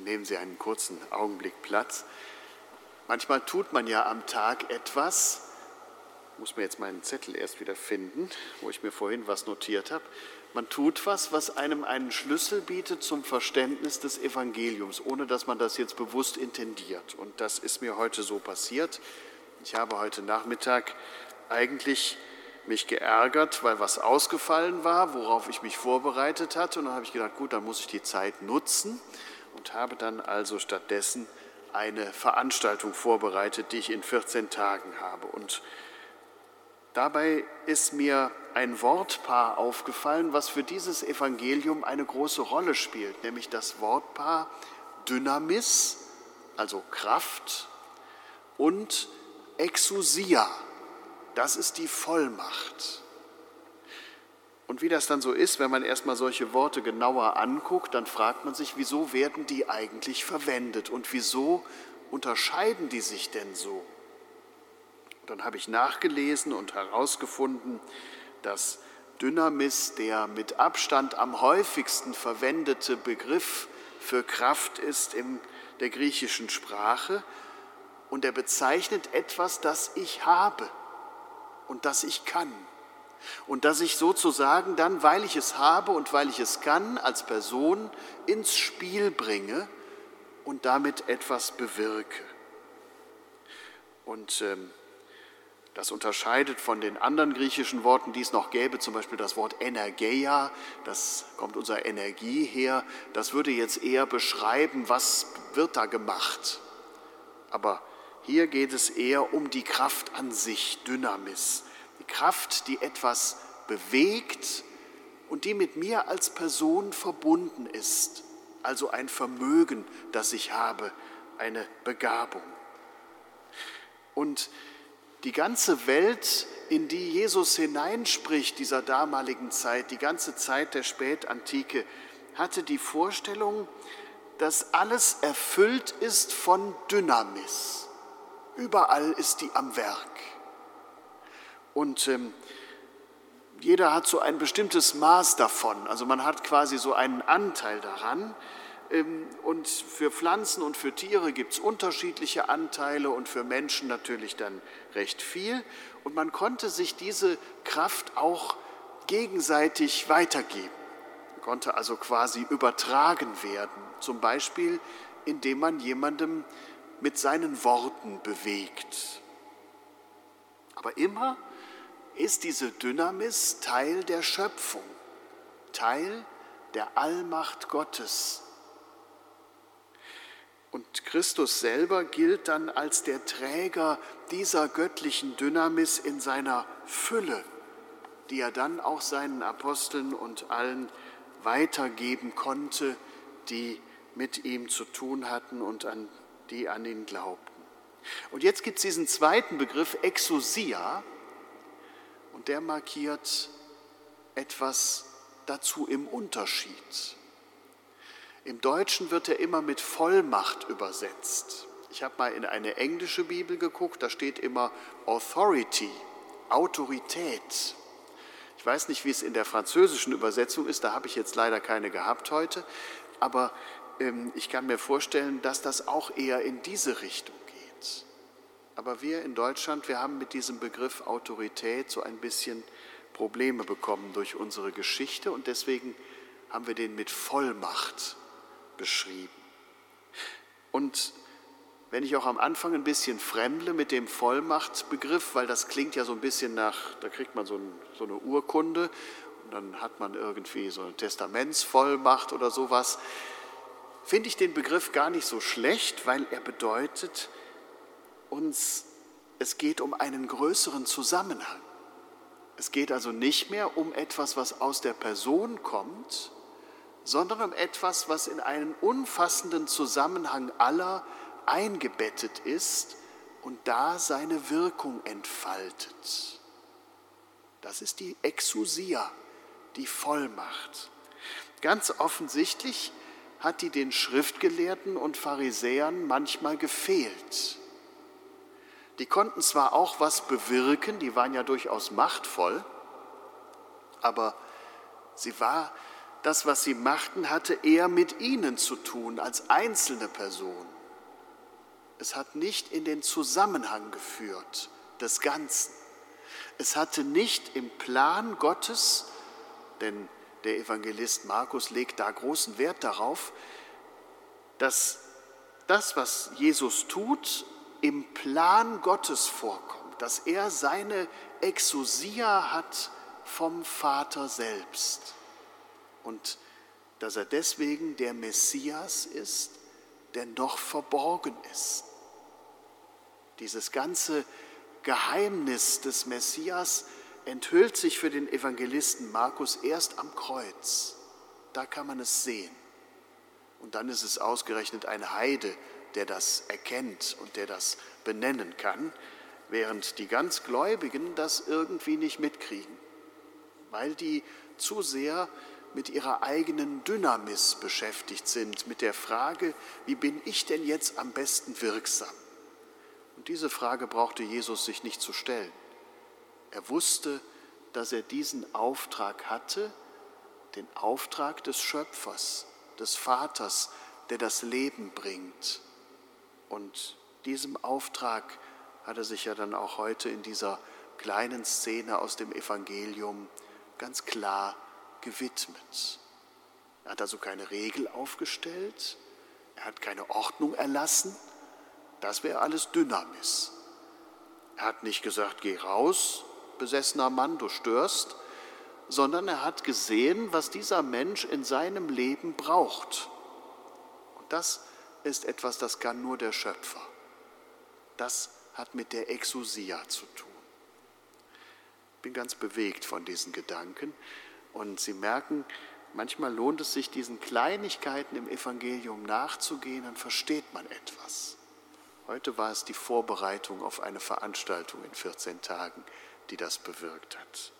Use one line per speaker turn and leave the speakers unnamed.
Nehmen Sie einen kurzen Augenblick Platz. Manchmal tut man ja am Tag etwas, ich muss mir jetzt meinen Zettel erst wieder finden, wo ich mir vorhin was notiert habe. Man tut was, was einem einen Schlüssel bietet zum Verständnis des Evangeliums, ohne dass man das jetzt bewusst intendiert. Und das ist mir heute so passiert. Ich habe heute Nachmittag eigentlich mich geärgert, weil was ausgefallen war, worauf ich mich vorbereitet hatte. Und dann habe ich gedacht, gut, dann muss ich die Zeit nutzen und habe dann also stattdessen eine Veranstaltung vorbereitet, die ich in 14 Tagen habe. Und dabei ist mir ein Wortpaar aufgefallen, was für dieses Evangelium eine große Rolle spielt, nämlich das Wortpaar Dynamis, also Kraft, und Exousia, das ist die Vollmacht. Und wie das dann so ist, wenn man erstmal solche Worte genauer anguckt, dann fragt man sich, wieso werden die eigentlich verwendet und wieso unterscheiden die sich denn so? Und dann habe ich nachgelesen und herausgefunden, dass Dynamis der mit Abstand am häufigsten verwendete Begriff für Kraft ist in der griechischen Sprache und er bezeichnet etwas, das ich habe und das ich kann und dass ich sozusagen dann, weil ich es habe und weil ich es kann, als Person ins Spiel bringe und damit etwas bewirke. Und ähm, das unterscheidet von den anderen griechischen Worten, die es noch gäbe, zum Beispiel das Wort Energeia, das kommt unserer Energie her, das würde jetzt eher beschreiben, was wird da gemacht. Aber hier geht es eher um die Kraft an sich, Dynamis, die Kraft, die etwas bewegt und die mit mir als Person verbunden ist, also ein Vermögen, das ich habe, eine Begabung. Und die ganze Welt, in die Jesus hineinspricht, dieser damaligen Zeit, die ganze Zeit der Spätantike, hatte die Vorstellung, dass alles erfüllt ist von Dynamis. Überall ist die am Werk. Und ähm, jeder hat so ein bestimmtes Maß davon. Also man hat quasi so einen Anteil daran. Ähm, und für Pflanzen und für Tiere gibt es unterschiedliche Anteile und für Menschen natürlich dann recht viel. Und man konnte sich diese Kraft auch gegenseitig weitergeben. Man konnte also quasi übertragen werden. Zum Beispiel, indem man jemandem mit seinen Worten bewegt. Aber immer ist diese Dynamis Teil der Schöpfung, Teil der Allmacht Gottes. Und Christus selber gilt dann als der Träger dieser göttlichen Dynamis in seiner Fülle, die er dann auch seinen Aposteln und allen weitergeben konnte, die mit ihm zu tun hatten und an die an ihn glaubten. Und jetzt gibt es diesen zweiten Begriff Exousia, und der markiert etwas dazu im Unterschied. Im Deutschen wird er immer mit Vollmacht übersetzt. Ich habe mal in eine englische Bibel geguckt, da steht immer Authority, Autorität. Ich weiß nicht, wie es in der französischen Übersetzung ist, da habe ich jetzt leider keine gehabt heute, aber ähm, ich kann mir vorstellen, dass das auch eher in diese Richtung geht. Aber wir in Deutschland, wir haben mit diesem Begriff Autorität so ein bisschen Probleme bekommen durch unsere Geschichte und deswegen haben wir den mit Vollmacht beschrieben. Und wenn ich auch am Anfang ein bisschen fremdle mit dem Vollmachtbegriff, weil das klingt ja so ein bisschen nach, da kriegt man so, ein, so eine Urkunde und dann hat man irgendwie so eine Testamentsvollmacht oder sowas, finde ich den Begriff gar nicht so schlecht, weil er bedeutet, uns, es geht um einen größeren Zusammenhang. Es geht also nicht mehr um etwas, was aus der Person kommt, sondern um etwas, was in einen umfassenden Zusammenhang aller eingebettet ist und da seine Wirkung entfaltet. Das ist die Exousia, die Vollmacht. Ganz offensichtlich hat die den Schriftgelehrten und Pharisäern manchmal gefehlt. Die konnten zwar auch was bewirken, die waren ja durchaus machtvoll, aber sie war das, was sie machten, hatte eher mit ihnen zu tun als einzelne Person. Es hat nicht in den Zusammenhang geführt des Ganzen. Es hatte nicht im Plan Gottes, denn der Evangelist Markus legt da großen Wert darauf, dass das, was Jesus tut, im Plan Gottes vorkommt, dass er seine Exousia hat vom Vater selbst und dass er deswegen der Messias ist, der noch verborgen ist. Dieses ganze Geheimnis des Messias enthüllt sich für den Evangelisten Markus erst am Kreuz. Da kann man es sehen. Und dann ist es ausgerechnet ein Heide, der das erkennt und der das benennen kann, während die ganz Gläubigen das irgendwie nicht mitkriegen, weil die zu sehr mit ihrer eigenen Dynamis beschäftigt sind, mit der Frage, wie bin ich denn jetzt am besten wirksam? Und diese Frage brauchte Jesus sich nicht zu stellen. Er wusste, dass er diesen Auftrag hatte, den Auftrag des Schöpfers, des Vaters, der das Leben bringt. Und diesem Auftrag hat er sich ja dann auch heute in dieser kleinen Szene aus dem Evangelium ganz klar gewidmet. Er hat also keine Regel aufgestellt, er hat keine Ordnung erlassen, das wäre alles Dynamis. Er hat nicht gesagt, geh raus, besessener Mann, du störst, sondern er hat gesehen, was dieser Mensch in seinem Leben braucht. Und das ist etwas, das kann nur der Schöpfer. Das hat mit der Exousia zu tun. Ich bin ganz bewegt von diesen Gedanken und Sie merken, manchmal lohnt es sich, diesen Kleinigkeiten im Evangelium nachzugehen, dann versteht man etwas. Heute war es die Vorbereitung auf eine Veranstaltung in 14 Tagen, die das bewirkt hat.